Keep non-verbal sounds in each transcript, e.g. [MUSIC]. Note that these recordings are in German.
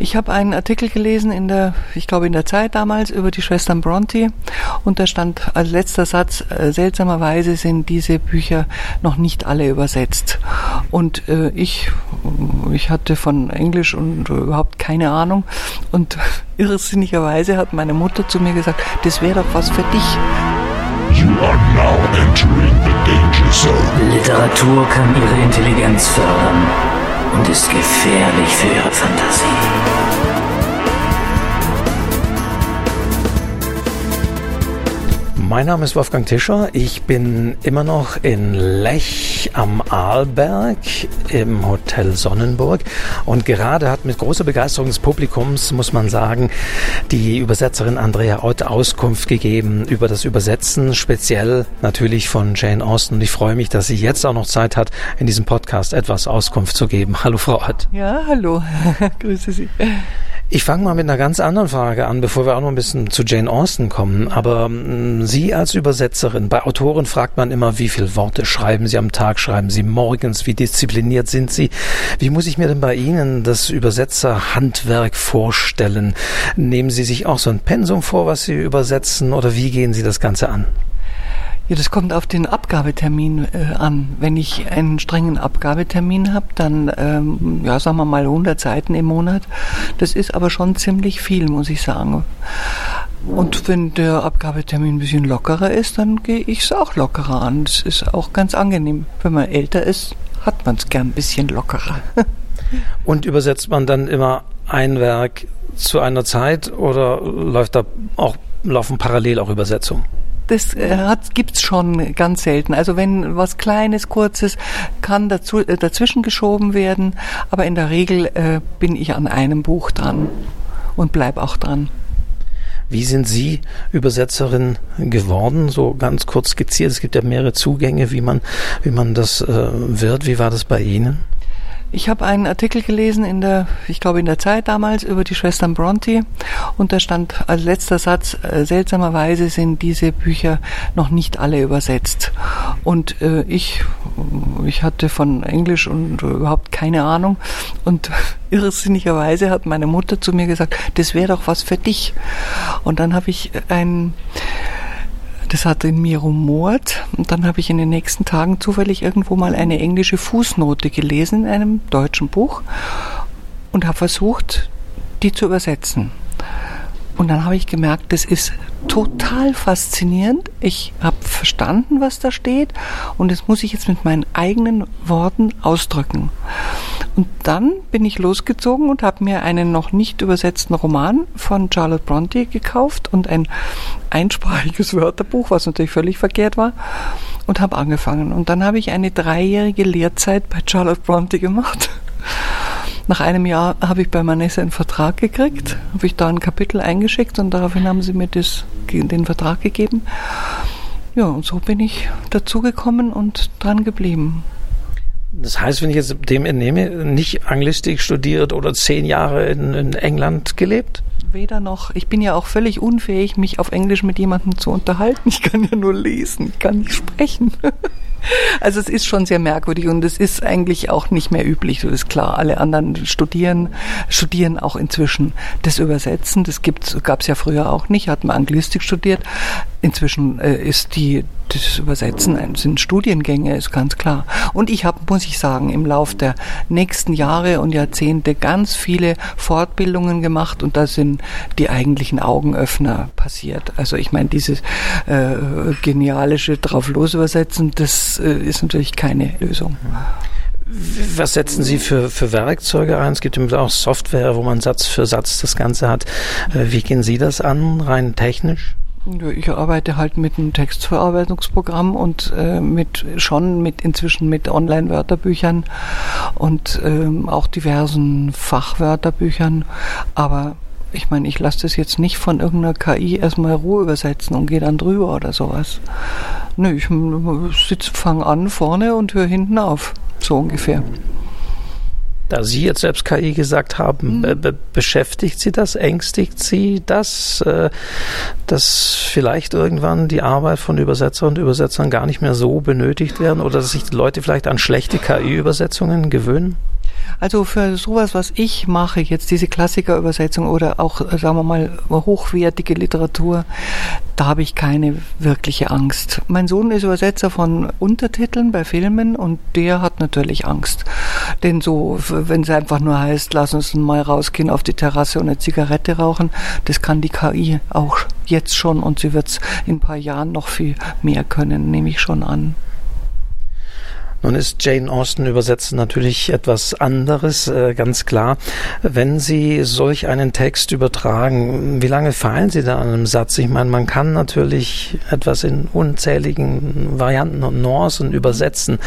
Ich habe einen Artikel gelesen in der, ich glaube in der Zeit damals über die Schwestern Bronte und da stand als letzter Satz, äh, seltsamerweise sind diese Bücher noch nicht alle übersetzt. Und äh, ich, ich hatte von Englisch und überhaupt keine Ahnung und [LAUGHS] irrsinnigerweise hat meine Mutter zu mir gesagt, das wäre doch was für dich. You are now entering the danger zone. Literatur kann ihre Intelligenz fördern und ist gefährlich für ihre Fantasie. Mein Name ist Wolfgang Tischer. Ich bin immer noch in Lech am Arlberg im Hotel Sonnenburg. Und gerade hat mit großer Begeisterung des Publikums, muss man sagen, die Übersetzerin Andrea Ott Auskunft gegeben über das Übersetzen, speziell natürlich von Jane Austen. Und ich freue mich, dass sie jetzt auch noch Zeit hat, in diesem Podcast etwas Auskunft zu geben. Hallo, Frau Ott. Ja, hallo. [LAUGHS] Grüße Sie. Ich fange mal mit einer ganz anderen Frage an, bevor wir auch noch ein bisschen zu Jane Austen kommen. Aber mh, Sie als Übersetzerin, bei Autoren fragt man immer, wie viele Worte schreiben Sie am Tag, schreiben Sie morgens, wie diszipliniert sind Sie? Wie muss ich mir denn bei Ihnen das Übersetzerhandwerk vorstellen? Nehmen Sie sich auch so ein Pensum vor, was Sie übersetzen, oder wie gehen Sie das Ganze an? Ja, das kommt auf den Abgabetermin äh, an. Wenn ich einen strengen Abgabetermin habe, dann, ähm, ja, sagen wir mal 100 Seiten im Monat. Das ist aber schon ziemlich viel, muss ich sagen. Und wenn der Abgabetermin ein bisschen lockerer ist, dann gehe ich es auch lockerer an. Das ist auch ganz angenehm. Wenn man älter ist, hat man es gern ein bisschen lockerer. [LAUGHS] Und übersetzt man dann immer ein Werk zu einer Zeit oder läuft da auch, laufen parallel auch Übersetzungen? Das äh, gibt's schon ganz selten. Also wenn was Kleines, Kurzes kann dazu, äh, dazwischen geschoben werden, aber in der Regel äh, bin ich an einem Buch dran und bleib auch dran. Wie sind Sie Übersetzerin geworden? So ganz kurz skizziert. Es gibt ja mehrere Zugänge, wie man, wie man das äh, wird. Wie war das bei Ihnen? Ich habe einen Artikel gelesen in der, ich glaube in der Zeit damals über die Schwestern Bronte und da stand als letzter Satz, äh, seltsamerweise sind diese Bücher noch nicht alle übersetzt. Und äh, ich, ich hatte von Englisch und überhaupt keine Ahnung und [LAUGHS] irrsinnigerweise hat meine Mutter zu mir gesagt, das wäre doch was für dich. Und dann habe ich ein das hat in mir rumort und dann habe ich in den nächsten Tagen zufällig irgendwo mal eine englische Fußnote gelesen in einem deutschen Buch und habe versucht, die zu übersetzen. Und dann habe ich gemerkt, das ist total faszinierend. Ich habe verstanden, was da steht und das muss ich jetzt mit meinen eigenen Worten ausdrücken. Und dann bin ich losgezogen und habe mir einen noch nicht übersetzten Roman von Charlotte Bronte gekauft und ein einsprachiges Wörterbuch, was natürlich völlig verkehrt war, und habe angefangen. Und dann habe ich eine dreijährige Lehrzeit bei Charlotte Bronte gemacht. Nach einem Jahr habe ich bei Manessa einen Vertrag gekriegt, habe ich da ein Kapitel eingeschickt und daraufhin haben sie mir das, den Vertrag gegeben. Ja, und so bin ich dazugekommen und dran geblieben. Das heißt, wenn ich jetzt dem entnehme, nicht Anglistik studiert oder zehn Jahre in, in, England gelebt? Weder noch. Ich bin ja auch völlig unfähig, mich auf Englisch mit jemandem zu unterhalten. Ich kann ja nur lesen, ich kann nicht sprechen. [LAUGHS] Also es ist schon sehr merkwürdig und es ist eigentlich auch nicht mehr üblich, so ist klar. Alle anderen studieren, studieren auch inzwischen das Übersetzen. Das gab es ja früher auch nicht, hat man Anglistik studiert. Inzwischen äh, ist die das Übersetzen sind Studiengänge, ist ganz klar. Und ich habe, muss ich sagen, im Lauf der nächsten Jahre und Jahrzehnte ganz viele Fortbildungen gemacht und da sind die eigentlichen Augenöffner passiert. Also ich meine, dieses äh, genialische drauf losübersetzen, das äh, ist natürlich keine Lösung. Was setzen Sie für, für Werkzeuge ein? Es gibt auch Software, wo man Satz für Satz das Ganze hat. Äh, wie gehen Sie das an, rein technisch? Ich arbeite halt mit einem Textverarbeitungsprogramm und äh, mit schon mit inzwischen mit Online-Wörterbüchern und ähm, auch diversen Fachwörterbüchern. Aber ich meine, ich lasse das jetzt nicht von irgendeiner KI erstmal Ruhe übersetzen und gehe dann drüber oder sowas. Nö, ich fange an vorne und höre hinten auf. So ungefähr. Da Sie jetzt selbst KI gesagt haben, mhm. be beschäftigt Sie das, ängstigt Sie das, äh, dass vielleicht irgendwann die Arbeit von Übersetzern und Übersetzern gar nicht mehr so benötigt werden oder dass sich die Leute vielleicht an schlechte KI-Übersetzungen gewöhnen? Also für sowas, was ich mache, jetzt diese Klassikerübersetzung oder auch, äh, sagen wir mal, hochwertige Literatur, da habe ich keine wirkliche Angst. Mein Sohn ist Übersetzer von Untertiteln bei Filmen und der hat natürlich Angst. Denn so, wenn es einfach nur heißt, lass uns mal rausgehen auf die Terrasse und eine Zigarette rauchen, das kann die KI auch jetzt schon und sie wird es in ein paar Jahren noch viel mehr können, nehme ich schon an. Nun ist Jane Austen übersetzen natürlich etwas anderes, äh, ganz klar. Wenn Sie solch einen Text übertragen, wie lange feilen Sie da an einem Satz? Ich meine, man kann natürlich etwas in unzähligen Varianten und Nuancen übersetzen.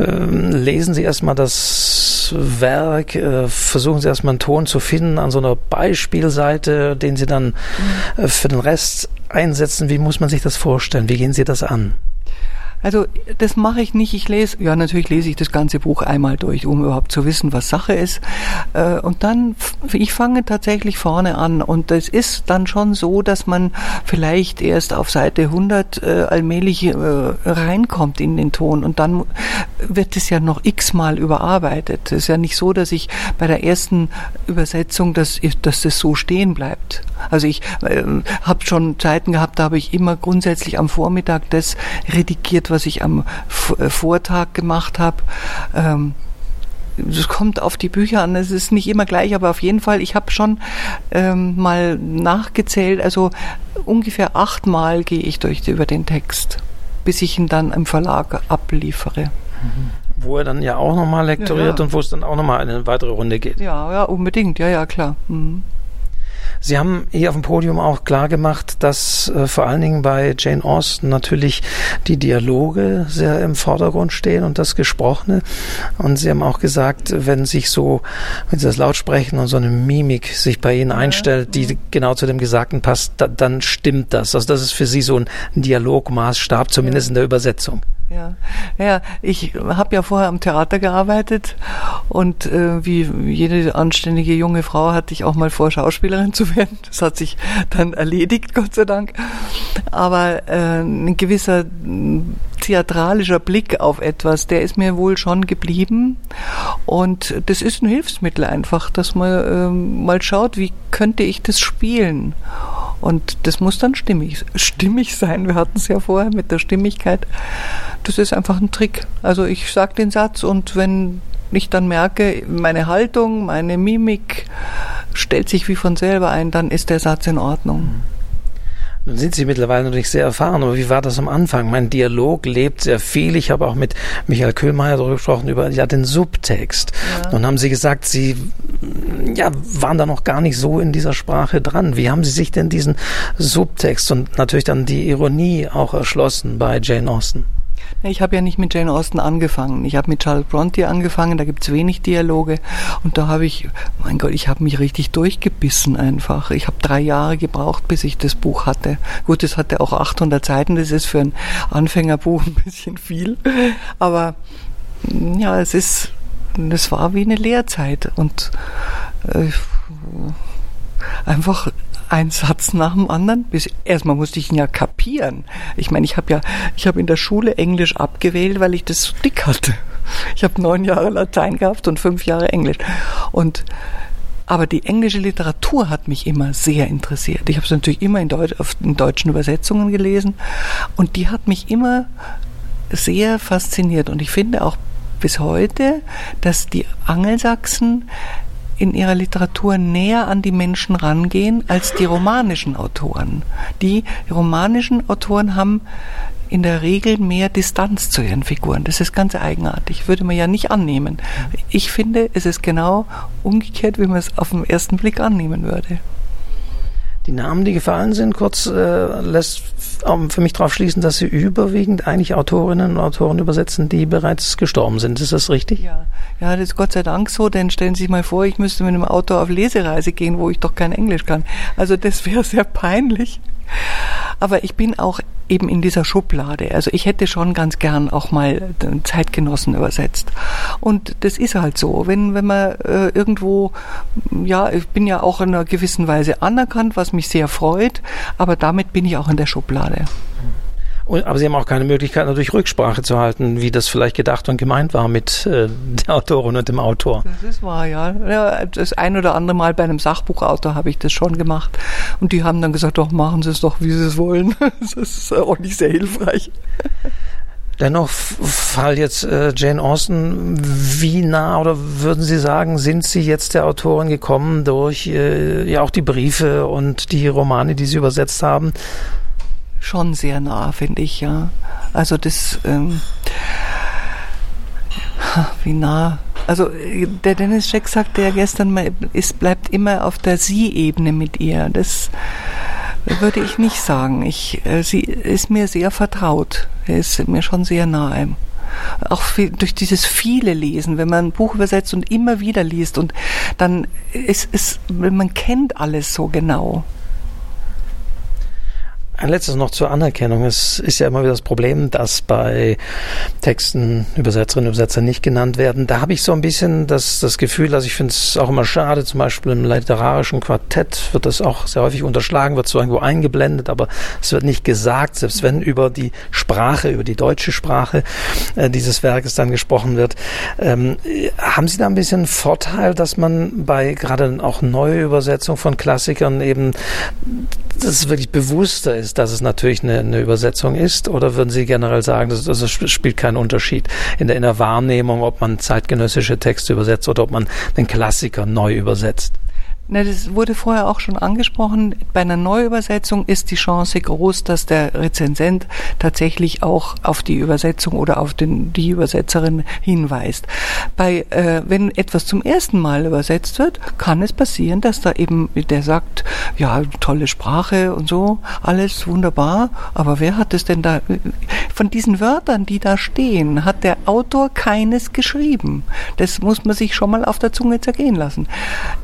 Ähm, lesen Sie erstmal das Werk, äh, versuchen Sie erstmal einen Ton zu finden an so einer Beispielseite, den Sie dann äh, für den Rest einsetzen. Wie muss man sich das vorstellen? Wie gehen Sie das an? Also das mache ich nicht. Ich lese, ja natürlich lese ich das ganze Buch einmal durch, um überhaupt zu wissen, was Sache ist. Äh, und dann, ich fange tatsächlich vorne an. Und es ist dann schon so, dass man vielleicht erst auf Seite 100 äh, allmählich äh, reinkommt in den Ton. Und dann wird es ja noch x-mal überarbeitet. Es ist ja nicht so, dass ich bei der ersten Übersetzung, dass, dass das so stehen bleibt. Also ich äh, habe schon Zeiten gehabt, da habe ich immer grundsätzlich am Vormittag das redigiert, was ich am äh, Vortag gemacht habe. Ähm, es kommt auf die Bücher an, es ist nicht immer gleich, aber auf jeden Fall, ich habe schon ähm, mal nachgezählt, also ungefähr achtmal gehe ich durch über den Text, bis ich ihn dann im Verlag abliefere. Mhm. Wo er dann ja auch nochmal lektoriert ja, ja. und wo es dann auch nochmal eine weitere Runde geht. Ja, ja, unbedingt, ja, ja, klar. Mhm. Sie haben hier auf dem Podium auch klar gemacht, dass äh, vor allen Dingen bei Jane Austen natürlich die Dialoge sehr im Vordergrund stehen und das Gesprochene. Und Sie haben auch gesagt, wenn sich so, wenn Sie das laut sprechen und so eine Mimik sich bei Ihnen einstellt, die genau zu dem Gesagten passt, da, dann stimmt das. Also das ist für Sie so ein Dialogmaßstab, zumindest in der Übersetzung. Ja, ja ich habe ja vorher am Theater gearbeitet und äh, wie jede anständige junge Frau hatte ich auch mal vor, Schauspielerin zu werden. Das hat sich dann erledigt, Gott sei Dank. Aber äh, ein gewisser theatralischer Blick auf etwas, der ist mir wohl schon geblieben. Und das ist ein Hilfsmittel einfach, dass man äh, mal schaut, wie könnte ich das spielen. Und das muss dann stimmig, stimmig sein. Wir hatten es ja vorher mit der Stimmigkeit. Das ist einfach ein Trick. Also ich sage den Satz und wenn ich dann merke, meine Haltung, meine Mimik stellt sich wie von selber ein, dann ist der Satz in Ordnung. Nun sind Sie mittlerweile natürlich sehr erfahren, aber wie war das am Anfang? Mein Dialog lebt sehr viel. Ich habe auch mit Michael Köhlmeier darüber gesprochen, über ja, den Subtext. Ja. Nun haben Sie gesagt, Sie ja, waren da noch gar nicht so in dieser Sprache dran. Wie haben Sie sich denn diesen Subtext und natürlich dann die Ironie auch erschlossen bei Jane Austen? Ich habe ja nicht mit Jane Austen angefangen. Ich habe mit Charles Bronte angefangen, da gibt's wenig Dialoge. Und da habe ich, mein Gott, ich habe mich richtig durchgebissen einfach. Ich habe drei Jahre gebraucht, bis ich das Buch hatte. Gut, es hatte auch 800 Seiten, das ist für ein Anfängerbuch [LAUGHS] ein bisschen viel. Aber ja, es ist, es war wie eine Lehrzeit. Und äh, einfach ein Satz nach dem anderen. Bis, erstmal musste ich ihn ja kapieren. Ich meine, ich habe ja, ich habe in der Schule Englisch abgewählt, weil ich das so dick hatte. Ich habe neun Jahre Latein gehabt und fünf Jahre Englisch. Und aber die englische Literatur hat mich immer sehr interessiert. Ich habe es natürlich immer in, Deutsch, in deutschen Übersetzungen gelesen und die hat mich immer sehr fasziniert. Und ich finde auch bis heute, dass die Angelsachsen in ihrer Literatur näher an die Menschen rangehen als die romanischen Autoren. Die romanischen Autoren haben in der Regel mehr Distanz zu ihren Figuren. Das ist ganz eigenartig. Würde man ja nicht annehmen. Ich finde, es ist genau umgekehrt, wie man es auf den ersten Blick annehmen würde. Die Namen, die gefallen sind, kurz äh, lässt für mich darauf schließen, dass Sie überwiegend eigentlich Autorinnen und Autoren übersetzen, die bereits gestorben sind. Ist das richtig? Ja, ja, das ist Gott sei Dank so, denn stellen Sie sich mal vor, ich müsste mit einem Autor auf Lesereise gehen, wo ich doch kein Englisch kann. Also das wäre sehr peinlich. Aber ich bin auch eben in dieser Schublade. Also ich hätte schon ganz gern auch mal den Zeitgenossen übersetzt. Und das ist halt so. Wenn, wenn man äh, irgendwo, ja, ich bin ja auch in einer gewissen Weise anerkannt, was mich sehr freut, aber damit bin ich auch in der Schublade. Und, aber Sie haben auch keine Möglichkeit, natürlich Rücksprache zu halten, wie das vielleicht gedacht und gemeint war mit äh, der Autorin und dem Autor. Das ist wahr, ja. ja. Das ein oder andere Mal bei einem Sachbuchautor habe ich das schon gemacht. Und die haben dann gesagt, doch, machen Sie es doch, wie Sie es wollen. [LAUGHS] Das ist auch nicht sehr hilfreich. Dennoch fall jetzt äh, Jane Austen, wie nah oder würden Sie sagen, sind Sie jetzt der Autorin gekommen durch äh, ja auch die Briefe und die Romane, die Sie übersetzt haben? Schon sehr nah, finde ich, ja. Also das, ähm, [LAUGHS] wie nah. Also der Dennis Scheck sagte ja gestern mal, es bleibt immer auf der Sie-Ebene mit ihr. Das würde ich nicht sagen. Ich, äh, sie ist mir sehr vertraut. Er ist mir schon sehr nahe. Auch viel, durch dieses viele Lesen, wenn man ein Buch übersetzt und immer wieder liest und dann ist es, man kennt alles so genau. Ein letztes noch zur Anerkennung. Es ist ja immer wieder das Problem, dass bei Texten Übersetzerinnen und Übersetzer nicht genannt werden. Da habe ich so ein bisschen das, das Gefühl, also ich finde es auch immer schade, zum Beispiel im literarischen Quartett wird das auch sehr häufig unterschlagen, wird so irgendwo eingeblendet, aber es wird nicht gesagt, selbst wenn über die Sprache, über die deutsche Sprache äh, dieses Werkes dann gesprochen wird. Ähm, haben Sie da ein bisschen Vorteil, dass man bei gerade auch neue Übersetzung von Klassikern eben das wirklich bewusster ist, dass es natürlich eine, eine Übersetzung ist? Oder würden Sie generell sagen, das, das spielt keinen Unterschied in der, in der Wahrnehmung, ob man zeitgenössische Texte übersetzt oder ob man den Klassiker neu übersetzt? Na, das wurde vorher auch schon angesprochen. Bei einer Neuübersetzung ist die Chance groß, dass der Rezensent tatsächlich auch auf die Übersetzung oder auf den, die Übersetzerin hinweist. Bei, äh, wenn etwas zum ersten Mal übersetzt wird, kann es passieren, dass da eben der sagt, ja, tolle Sprache und so, alles wunderbar, aber wer hat es denn da, von diesen Wörtern, die da stehen, hat der Autor keines geschrieben. Das muss man sich schon mal auf der Zunge zergehen lassen.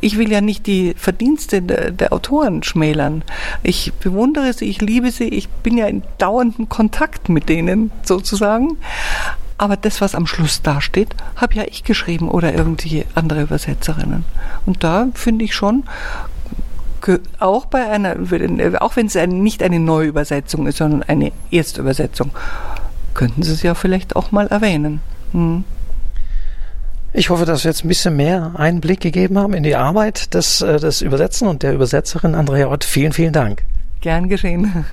Ich will ja nicht die Verdienste der, der Autoren schmälern. Ich bewundere sie, ich liebe sie, ich bin ja in dauerndem Kontakt mit denen sozusagen. Aber das, was am Schluss dasteht, habe ja ich geschrieben oder irgendwie andere Übersetzerinnen. Und da finde ich schon, auch bei einer, auch wenn es nicht eine neue Übersetzung ist, sondern eine Erstübersetzung, könnten Sie es ja vielleicht auch mal erwähnen. Hm. Ich hoffe, dass wir jetzt ein bisschen mehr Einblick gegeben haben in die Arbeit des, äh, des Übersetzen und der Übersetzerin Andrea Ott. Vielen, vielen Dank. Gern geschehen.